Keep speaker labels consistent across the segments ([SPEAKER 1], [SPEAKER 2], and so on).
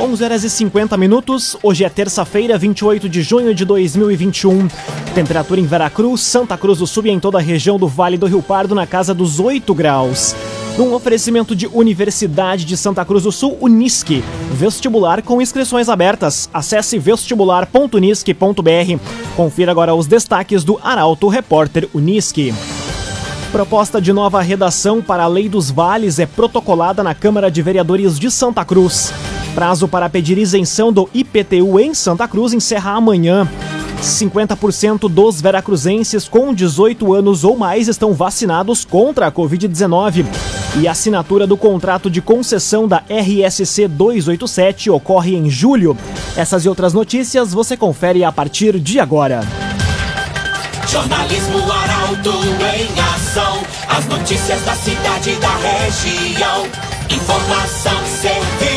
[SPEAKER 1] 11 horas e 50 minutos. Hoje é terça-feira, 28 de junho de 2021. Temperatura em Veracruz, Santa Cruz do Sul e em toda a região do Vale do Rio Pardo na casa dos 8 graus. Um oferecimento de Universidade de Santa Cruz do Sul, Unisque. Vestibular com inscrições abertas. Acesse vestibular.unisque.br. Confira agora os destaques do Arauto Repórter Unisque. Proposta de nova redação para a Lei dos Vales é protocolada na Câmara de Vereadores de Santa Cruz. Prazo para pedir isenção do IPTU em Santa Cruz encerra amanhã. 50% dos veracruzenses com 18 anos ou mais estão vacinados contra a Covid-19. E a assinatura do contrato de concessão da RSC 287 ocorre em julho. Essas e outras notícias você confere a partir de agora.
[SPEAKER 2] Jornalismo Arauto em ação. As notícias da cidade e da região. Informação, serviço.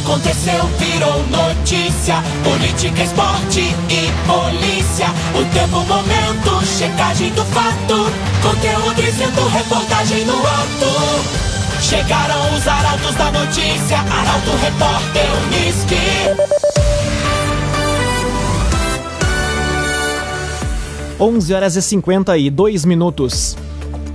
[SPEAKER 2] Aconteceu, virou notícia. Política, esporte e polícia. O tempo, momento, checagem do fato. Conteúdo dizendo, reportagem no ato. Chegaram os arautos da notícia. Arauto, repórter, Unisque.
[SPEAKER 1] 11 horas e 52 minutos.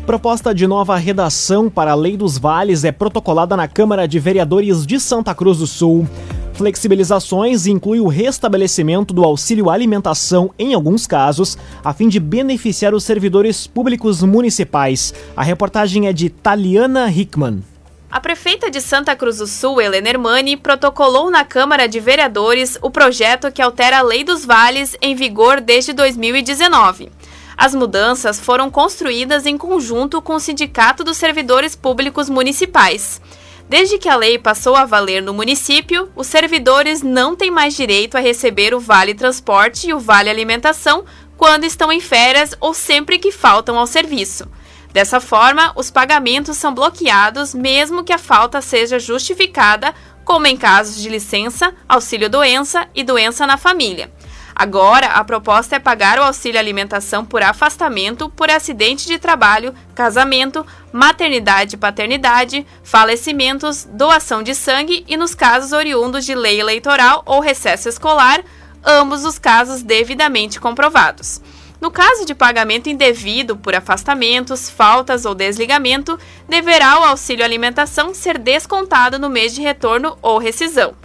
[SPEAKER 1] Proposta de nova redação para a Lei dos Vales é protocolada na Câmara de Vereadores de Santa Cruz do Sul. Flexibilizações incluem o restabelecimento do auxílio alimentação em alguns casos, a fim de beneficiar os servidores públicos municipais. A reportagem é de Taliana Hickman.
[SPEAKER 3] A prefeita de Santa Cruz do Sul, Helena Hermani, protocolou na Câmara de Vereadores o projeto que altera a Lei dos Vales em vigor desde 2019. As mudanças foram construídas em conjunto com o Sindicato dos Servidores Públicos Municipais. Desde que a lei passou a valer no município, os servidores não têm mais direito a receber o Vale Transporte e o Vale Alimentação quando estão em férias ou sempre que faltam ao serviço. Dessa forma, os pagamentos são bloqueados mesmo que a falta seja justificada, como em casos de licença, auxílio-doença e doença na família. Agora, a proposta é pagar o auxílio alimentação por afastamento por acidente de trabalho, casamento, maternidade e paternidade, falecimentos, doação de sangue e nos casos oriundos de lei eleitoral ou recesso escolar, ambos os casos devidamente comprovados. No caso de pagamento indevido por afastamentos, faltas ou desligamento, deverá o auxílio alimentação ser descontado no mês de retorno ou rescisão.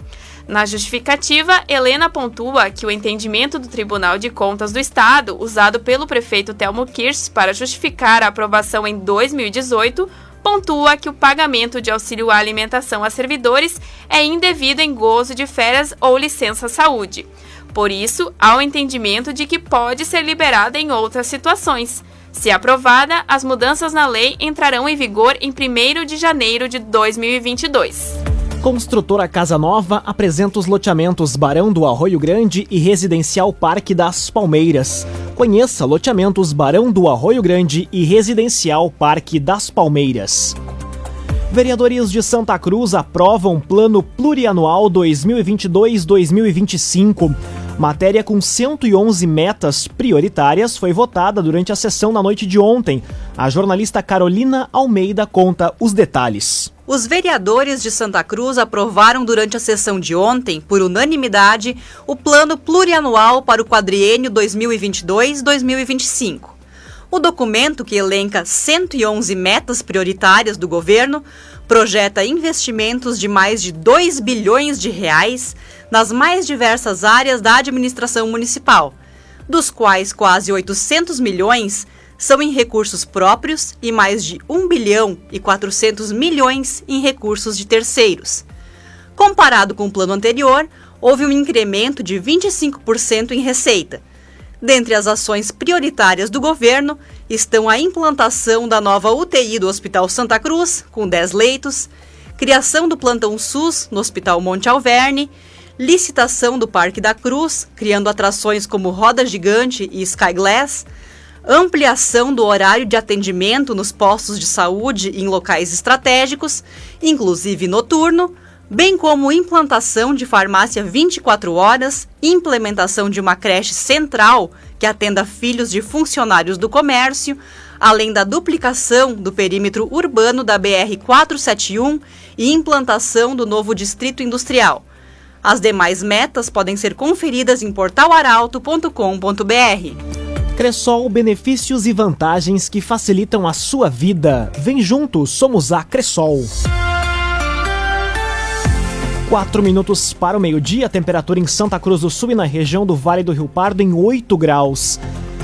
[SPEAKER 3] Na justificativa, Helena pontua que o entendimento do Tribunal de Contas do Estado, usado pelo prefeito Telmo Kirsch para justificar a aprovação em 2018, pontua que o pagamento de auxílio à alimentação a servidores é indevido em gozo de férias ou licença saúde. Por isso, há o entendimento de que pode ser liberada em outras situações. Se aprovada, as mudanças na lei entrarão em vigor em 1 de janeiro de 2022.
[SPEAKER 1] Construtora Casa Nova apresenta os loteamentos Barão do Arroio Grande e Residencial Parque das Palmeiras. Conheça loteamentos Barão do Arroio Grande e Residencial Parque das Palmeiras. Vereadores de Santa Cruz aprovam Plano Plurianual 2022-2025. Matéria com 111 metas prioritárias foi votada durante a sessão na noite de ontem. A jornalista Carolina Almeida conta os detalhes.
[SPEAKER 4] Os vereadores de Santa Cruz aprovaram durante a sessão de ontem, por unanimidade, o Plano Plurianual para o quadriênio 2022-2025. O documento, que elenca 111 metas prioritárias do governo, projeta investimentos de mais de 2 bilhões de reais nas mais diversas áreas da administração municipal, dos quais quase 800 milhões são em recursos próprios e mais de 1 bilhão e 400 milhões em recursos de terceiros. Comparado com o plano anterior, houve um incremento de 25% em receita. Dentre as ações prioritárias do governo estão a implantação da nova UTI do Hospital Santa Cruz, com 10 leitos, criação do plantão SUS no Hospital Monte Alverne licitação do Parque da Cruz, criando atrações como Roda Gigante e Sky Glass, ampliação do horário de atendimento nos postos de saúde em locais estratégicos, inclusive noturno, bem como implantação de farmácia 24 horas, implementação de uma creche central que atenda filhos de funcionários do comércio, além da duplicação do perímetro urbano da BR-471 e implantação do novo distrito industrial. As demais metas podem ser conferidas em portalaralto.com.br.
[SPEAKER 1] Cressol, benefícios e vantagens que facilitam a sua vida. Vem junto, somos a Cressol. 4 minutos para o meio-dia, temperatura em Santa Cruz do Sul e na região do Vale do Rio Pardo em 8 graus.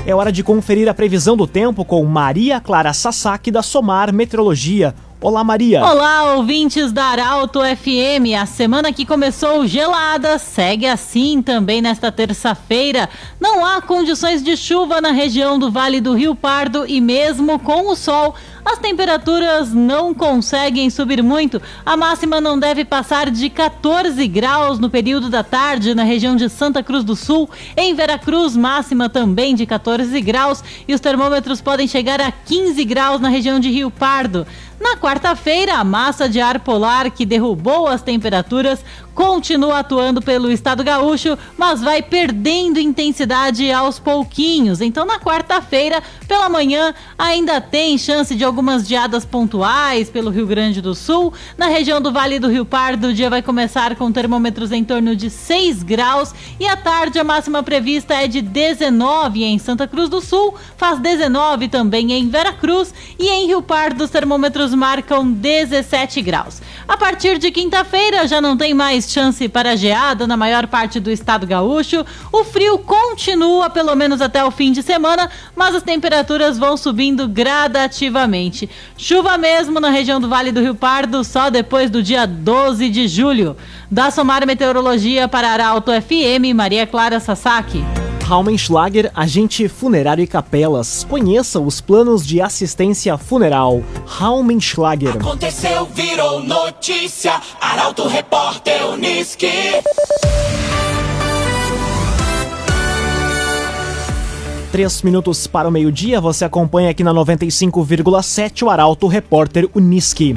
[SPEAKER 1] É hora de conferir a previsão do tempo com Maria Clara Sasaki da Somar Meteorologia. Olá, Maria.
[SPEAKER 5] Olá, ouvintes da Arauto FM. A semana que começou gelada segue assim também nesta terça-feira. Não há condições de chuva na região do Vale do Rio Pardo e mesmo com o sol, as temperaturas não conseguem subir muito. A máxima não deve passar de 14 graus no período da tarde na região de Santa Cruz do Sul. Em Veracruz, máxima também de 14 graus e os termômetros podem chegar a 15 graus na região de Rio Pardo. Na quarta-feira, a massa de ar polar que derrubou as temperaturas continua atuando pelo estado gaúcho, mas vai perdendo intensidade aos pouquinhos. Então, na quarta-feira, pela manhã, ainda tem chance de algumas geadas pontuais pelo Rio Grande do Sul. Na região do Vale do Rio Pardo, o dia vai começar com termômetros em torno de 6 graus e à tarde a máxima prevista é de 19 em Santa Cruz do Sul, faz 19 também em Veracruz e em Rio Pardo os termômetros marcam 17 graus. A partir de quinta-feira já não tem mais chance para geada na maior parte do estado gaúcho. O frio continua pelo menos até o fim de semana, mas as temperaturas vão subindo gradativamente. Chuva mesmo na região do Vale do Rio Pardo só depois do dia 12 de julho. Da Somar Meteorologia para Arauto FM, Maria Clara Sasaki.
[SPEAKER 1] Raumenschlager, agente funerário e capelas. Conheça os planos de assistência funeral. Raumenschlager.
[SPEAKER 2] Aconteceu, virou notícia. Arauto Repórter Uniski.
[SPEAKER 1] Três minutos para o meio-dia, você acompanha aqui na 95,7 o Arauto Repórter Uniski.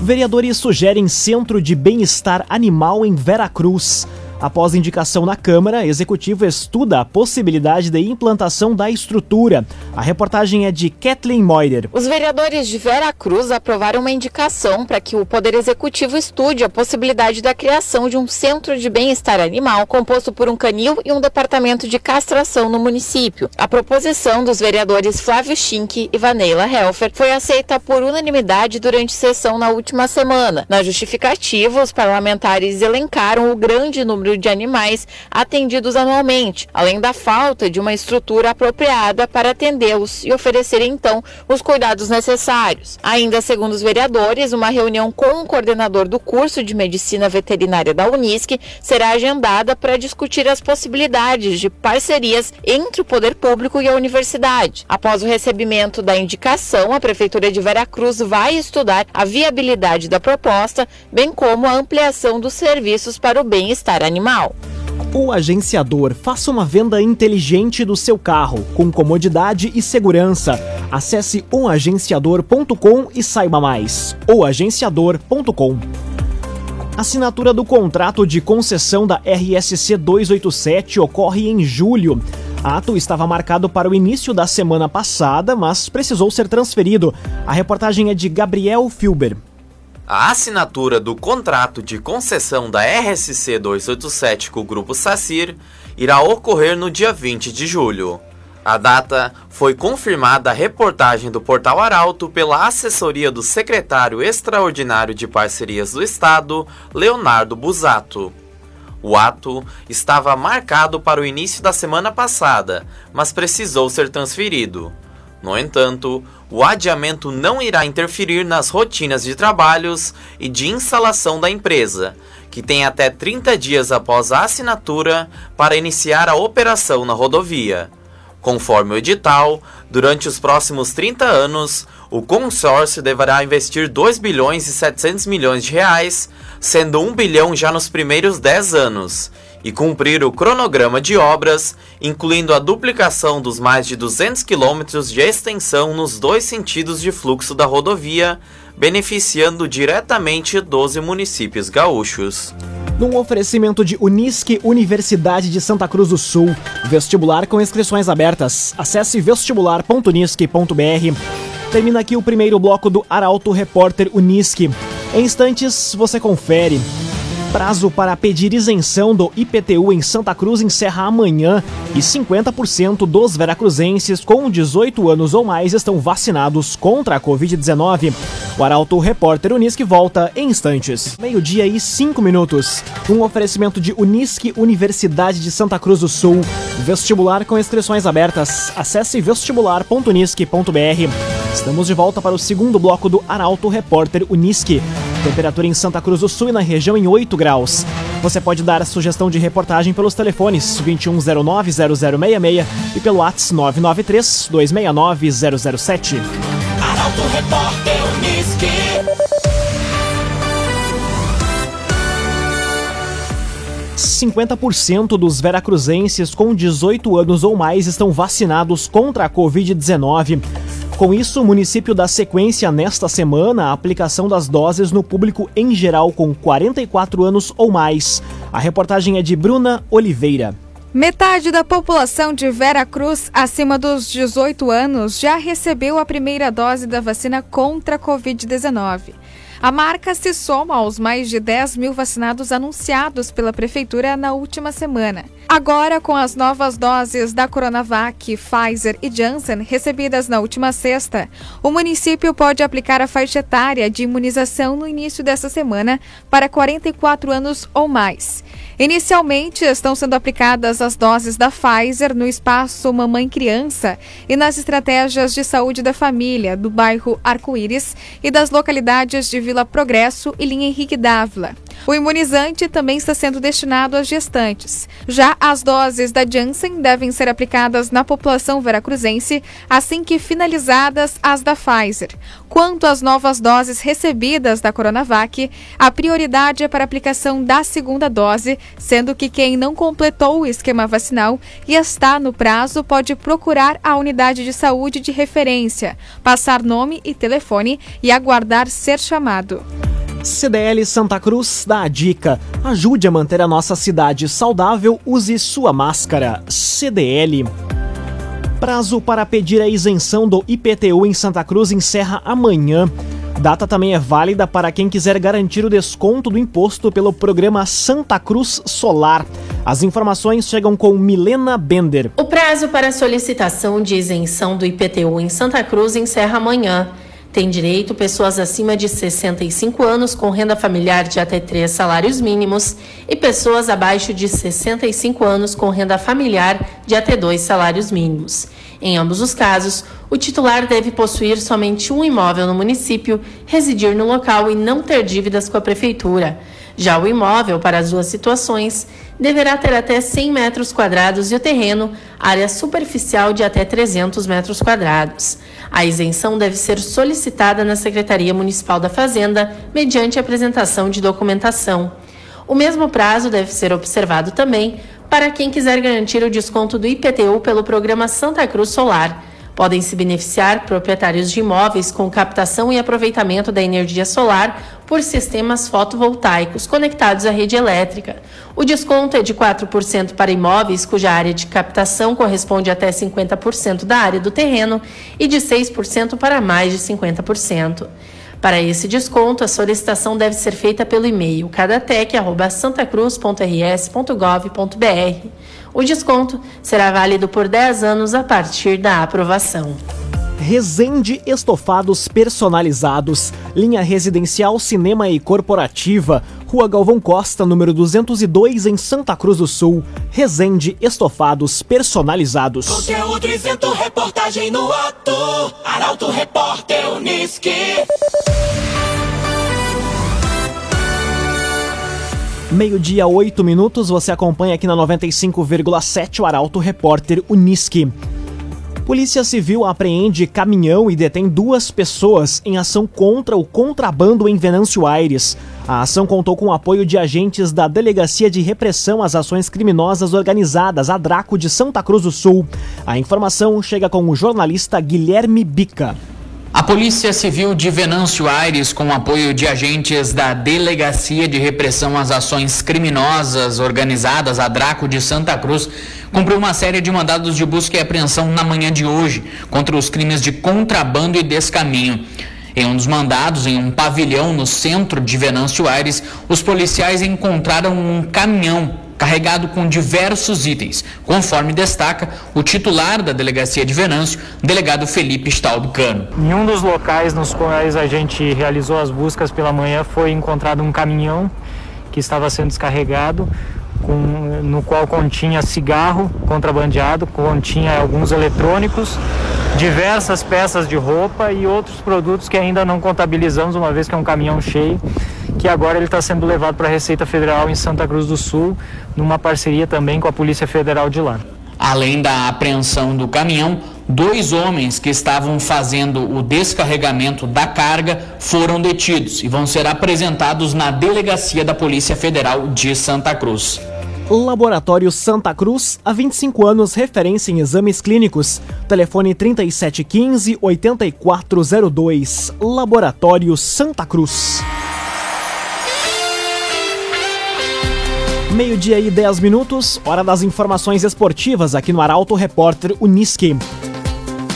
[SPEAKER 1] Vereadores sugerem centro de bem-estar animal em Veracruz. Após indicação na Câmara, Executivo estuda a possibilidade de implantação da estrutura. A reportagem é de Kathleen Moider.
[SPEAKER 6] Os vereadores de Vera Cruz aprovaram uma indicação para que o Poder Executivo estude a possibilidade da criação de um centro de bem-estar animal composto por um canil e um departamento de castração no município. A proposição dos vereadores Flávio Schink e Vanilla Helfer foi aceita por unanimidade durante sessão na última semana. Na justificativa, os parlamentares elencaram o grande número de animais atendidos anualmente, além da falta de uma estrutura apropriada para atendê-los e oferecer então os cuidados necessários. Ainda segundo os vereadores, uma reunião com o coordenador do curso de medicina veterinária da Unisc será agendada para discutir as possibilidades de parcerias entre o poder público e a universidade. Após o recebimento da indicação, a prefeitura de Veracruz vai estudar a viabilidade da proposta, bem como a ampliação dos serviços para o bem-estar animal.
[SPEAKER 1] O agenciador faça uma venda inteligente do seu carro, com comodidade e segurança. Acesse oagenciador.com e saiba mais. oagenciador.com Assinatura do contrato de concessão da RSC 287 ocorre em julho. Ato estava marcado para o início da semana passada, mas precisou ser transferido. A reportagem é de Gabriel Filber.
[SPEAKER 7] A assinatura do contrato de concessão da RSC 287 com o Grupo SACIR irá ocorrer no dia 20 de julho. A data foi confirmada a reportagem do Portal Arauto pela assessoria do secretário extraordinário de Parcerias do Estado, Leonardo Busato. O ato estava marcado para o início da semana passada, mas precisou ser transferido. No entanto, o adiamento não irá interferir nas rotinas de trabalhos e de instalação da empresa, que tem até 30 dias após a assinatura para iniciar a operação na rodovia. Conforme o edital, durante os próximos 30 anos, o consórcio deverá investir 2 bilhões e 700 milhões de reais, sendo 1 bilhão já nos primeiros 10 anos, e cumprir o cronograma de obras, incluindo a duplicação dos mais de 200 quilômetros de extensão nos dois sentidos de fluxo da rodovia, beneficiando diretamente 12 municípios gaúchos.
[SPEAKER 1] Num oferecimento de Unisque Universidade de Santa Cruz do Sul. Vestibular com inscrições abertas. Acesse vestibular.unisque.br. Termina aqui o primeiro bloco do Arauto Repórter Unisque. Em instantes, você confere. Prazo para pedir isenção do IPTU em Santa Cruz encerra amanhã e 50% dos veracruzenses com 18 anos ou mais estão vacinados contra a Covid-19. O Arauto Repórter Unisque volta em instantes. Meio-dia e 5 minutos. Um oferecimento de Unisque Universidade de Santa Cruz do Sul. Vestibular com inscrições abertas. Acesse vestibular.unisque.br. Estamos de volta para o segundo bloco do Arauto Repórter Unisque. Temperatura em Santa Cruz do Sul e na região em 8 graus. Você pode dar a sugestão de reportagem pelos telefones 2109-0066 e pelo WhatsApp 993-269-007.
[SPEAKER 2] Arauto Repórter Unisque.
[SPEAKER 1] Cinquenta por cento dos veracruzenses com 18 anos ou mais estão vacinados contra a Covid-19. Com isso, o município dá sequência nesta semana à aplicação das doses no público em geral com 44 anos ou mais. A reportagem é de Bruna Oliveira.
[SPEAKER 8] Metade da população de Vera Cruz, acima dos 18 anos, já recebeu a primeira dose da vacina contra a Covid-19. A marca se soma aos mais de 10 mil vacinados anunciados pela Prefeitura na última semana. Agora, com as novas doses da Coronavac, Pfizer e Janssen recebidas na última sexta, o município pode aplicar a faixa etária de imunização no início dessa semana para 44 anos ou mais. Inicialmente, estão sendo aplicadas as doses da Pfizer no espaço Mamãe-Criança e nas estratégias de saúde da família do bairro Arco-Íris e das localidades de Vila Progresso e Linha Henrique Dávila. O imunizante também está sendo destinado às gestantes. Já as doses da Janssen devem ser aplicadas na população veracruzense assim que finalizadas as da Pfizer. Quanto às novas doses recebidas da Coronavac, a prioridade é para a aplicação da segunda dose, sendo que quem não completou o esquema vacinal e está no prazo pode procurar a unidade de saúde de referência, passar nome e telefone e aguardar ser chamado.
[SPEAKER 1] CDL Santa Cruz dá a dica: ajude a manter a nossa cidade saudável, use sua máscara. CDL. Prazo para pedir a isenção do IPTU em Santa Cruz encerra amanhã. Data também é válida para quem quiser garantir o desconto do imposto pelo programa Santa Cruz Solar. As informações chegam com Milena Bender.
[SPEAKER 9] O prazo para solicitação de isenção do IPTU em Santa Cruz encerra amanhã. Tem direito pessoas acima de 65 anos com renda familiar de até três salários mínimos e pessoas abaixo de 65 anos com renda familiar de até dois salários mínimos. Em ambos os casos, o titular deve possuir somente um imóvel no município, residir no local e não ter dívidas com a prefeitura. Já o imóvel, para as duas situações, deverá ter até 100 metros quadrados e o terreno, área superficial de até 300 metros quadrados. A isenção deve ser solicitada na Secretaria Municipal da Fazenda, mediante apresentação de documentação. O mesmo prazo deve ser observado também para quem quiser garantir o desconto do IPTU pelo programa Santa Cruz Solar. Podem se beneficiar proprietários de imóveis com captação e aproveitamento da energia solar por sistemas fotovoltaicos conectados à rede elétrica. O desconto é de 4% para imóveis cuja área de captação corresponde até 50% da área do terreno e de 6% para mais de 50%. Para esse desconto, a solicitação deve ser feita pelo e-mail cadatec.santacruz.rs.gov.br. O desconto será válido por 10 anos a partir da aprovação.
[SPEAKER 1] Resende Estofados Personalizados, linha residencial, cinema e corporativa, Rua Galvão Costa, número 202, em Santa Cruz do Sul. Resende Estofados Personalizados.
[SPEAKER 2] Conteúdo isento, reportagem no ato. Arauto Repórter Unisque.
[SPEAKER 1] Meio-dia, 8 minutos, você acompanha aqui na 95,7 o Arauto Repórter Unisque. Polícia Civil apreende caminhão e detém duas pessoas em ação contra o contrabando em Venâncio Aires. A ação contou com o apoio de agentes da Delegacia de Repressão às Ações Criminosas Organizadas, a Draco de Santa Cruz do Sul. A informação chega com o jornalista Guilherme Bica.
[SPEAKER 10] A Polícia Civil de Venâncio Aires, com apoio de agentes da Delegacia de Repressão às Ações Criminosas Organizadas, a Draco de Santa Cruz, cumpriu uma série de mandados de busca e apreensão na manhã de hoje contra os crimes de contrabando e descaminho. Em um dos mandados, em um pavilhão no centro de Venâncio Aires, os policiais encontraram um caminhão carregado com diversos itens, conforme destaca o titular da delegacia de Venâncio, delegado Felipe Staubcano.
[SPEAKER 11] Em um dos locais nos quais a gente realizou as buscas pela manhã foi encontrado um caminhão que estava sendo descarregado, com, no qual continha cigarro contrabandeado, continha alguns eletrônicos, diversas peças de roupa e outros produtos que ainda não contabilizamos, uma vez que é um caminhão cheio que agora ele está sendo levado para a Receita Federal em Santa Cruz do Sul, numa parceria também com a Polícia Federal de lá.
[SPEAKER 10] Além da apreensão do caminhão, dois homens que estavam fazendo o descarregamento da carga foram detidos e vão ser apresentados na delegacia da Polícia Federal de Santa Cruz.
[SPEAKER 1] Laboratório Santa Cruz, há 25 anos, referência em exames clínicos. Telefone 3715-8402. Laboratório Santa Cruz. Meio-dia e 10 minutos, hora das informações esportivas aqui no Arauto Repórter Uniski.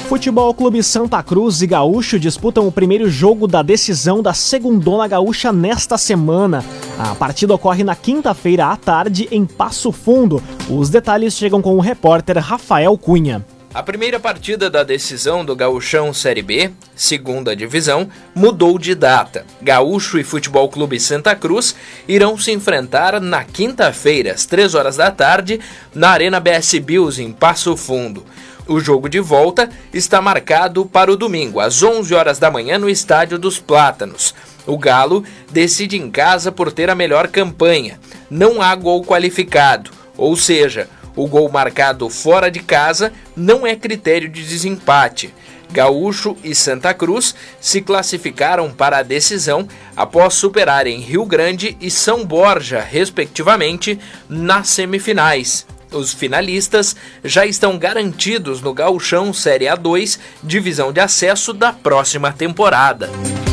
[SPEAKER 1] Futebol Clube Santa Cruz e Gaúcho disputam o primeiro jogo da decisão da Segundona Gaúcha nesta semana. A partida ocorre na quinta-feira à tarde em Passo Fundo. Os detalhes chegam com o repórter Rafael Cunha.
[SPEAKER 12] A primeira partida da decisão do Gaúchão Série B, segunda divisão, mudou de data. Gaúcho e Futebol Clube Santa Cruz irão se enfrentar na quinta-feira, às 3 horas da tarde, na Arena BS Bills, em Passo Fundo. O jogo de volta está marcado para o domingo, às 11 horas da manhã, no Estádio dos Plátanos. O Galo decide em casa por ter a melhor campanha. Não há gol qualificado, ou seja, o gol marcado fora de casa não é critério de desempate. Gaúcho e Santa Cruz se classificaram para a decisão após superarem Rio Grande e São Borja, respectivamente, nas semifinais. Os finalistas já estão garantidos no Gauchão Série A2, divisão de acesso da próxima temporada.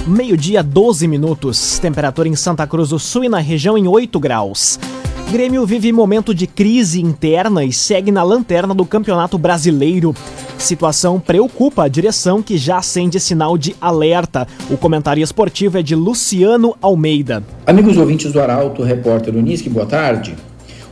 [SPEAKER 1] Meio-dia, 12 minutos. Temperatura em Santa Cruz do Sul e na região em 8 graus. Grêmio vive momento de crise interna e segue na lanterna do Campeonato Brasileiro. Situação preocupa a direção que já acende sinal de alerta. O comentário esportivo é de Luciano Almeida.
[SPEAKER 13] Amigos ouvintes do Arauto, repórter Unisque, boa tarde.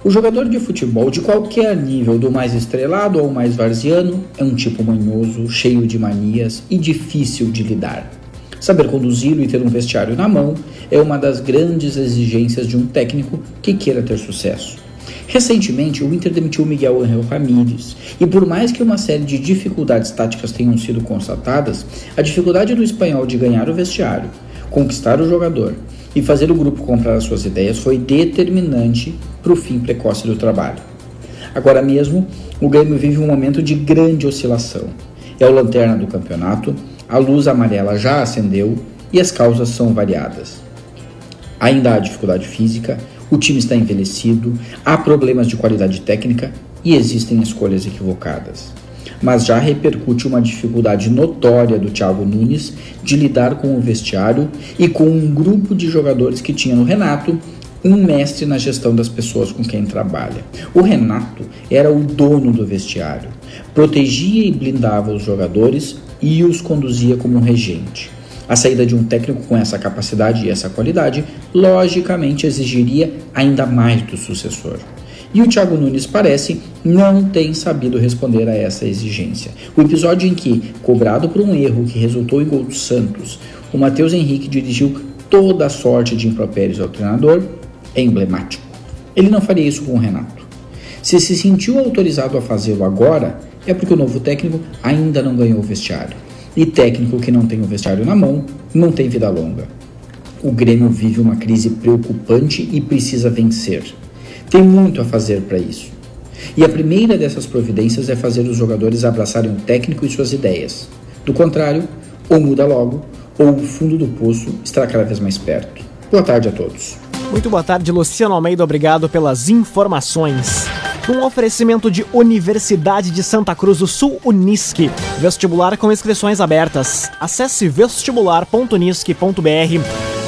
[SPEAKER 13] O jogador de futebol de qualquer nível, do mais estrelado ao mais varziano, é um tipo manhoso, cheio de manias e difícil de lidar. Saber conduzi-lo e ter um vestiário na mão é uma das grandes exigências de um técnico que queira ter sucesso. Recentemente, o Inter demitiu Miguel Angel Ramírez, e por mais que uma série de dificuldades táticas tenham sido constatadas, a dificuldade do espanhol de ganhar o vestiário, conquistar o jogador e fazer o grupo comprar as suas ideias foi determinante para o fim precoce do trabalho. Agora mesmo, o Grêmio vive um momento de grande oscilação. É o lanterna do campeonato, a luz amarela já acendeu e as causas são variadas. Ainda há dificuldade física, o time está envelhecido, há problemas de qualidade técnica e existem escolhas equivocadas. Mas já repercute uma dificuldade notória do Thiago Nunes de lidar com o vestiário e com um grupo de jogadores que tinha no Renato um mestre na gestão das pessoas com quem trabalha. O Renato era o dono do vestiário, protegia e blindava os jogadores e os conduzia como um regente. A saída de um técnico com essa capacidade e essa qualidade, logicamente, exigiria ainda mais do sucessor. E o Thiago Nunes parece não tem sabido responder a essa exigência. O episódio em que, cobrado por um erro que resultou em gol do Santos, o Matheus Henrique dirigiu toda a sorte de impropérios ao treinador é emblemático. Ele não faria isso com o Renato. Se se sentiu autorizado a fazê-lo agora, é porque o novo técnico ainda não ganhou o vestiário. E técnico que não tem o vestiário na mão não tem vida longa. O Grêmio vive uma crise preocupante e precisa vencer. Tem muito a fazer para isso. E a primeira dessas providências é fazer os jogadores abraçarem o técnico e suas ideias. Do contrário, ou muda logo, ou o fundo do poço estará cada vez mais perto. Boa tarde a todos.
[SPEAKER 1] Muito boa tarde, Luciano Almeida. Obrigado pelas informações. Um oferecimento de Universidade de Santa Cruz do Sul, Unisque. Vestibular com inscrições abertas. Acesse vestibular.unisque.br.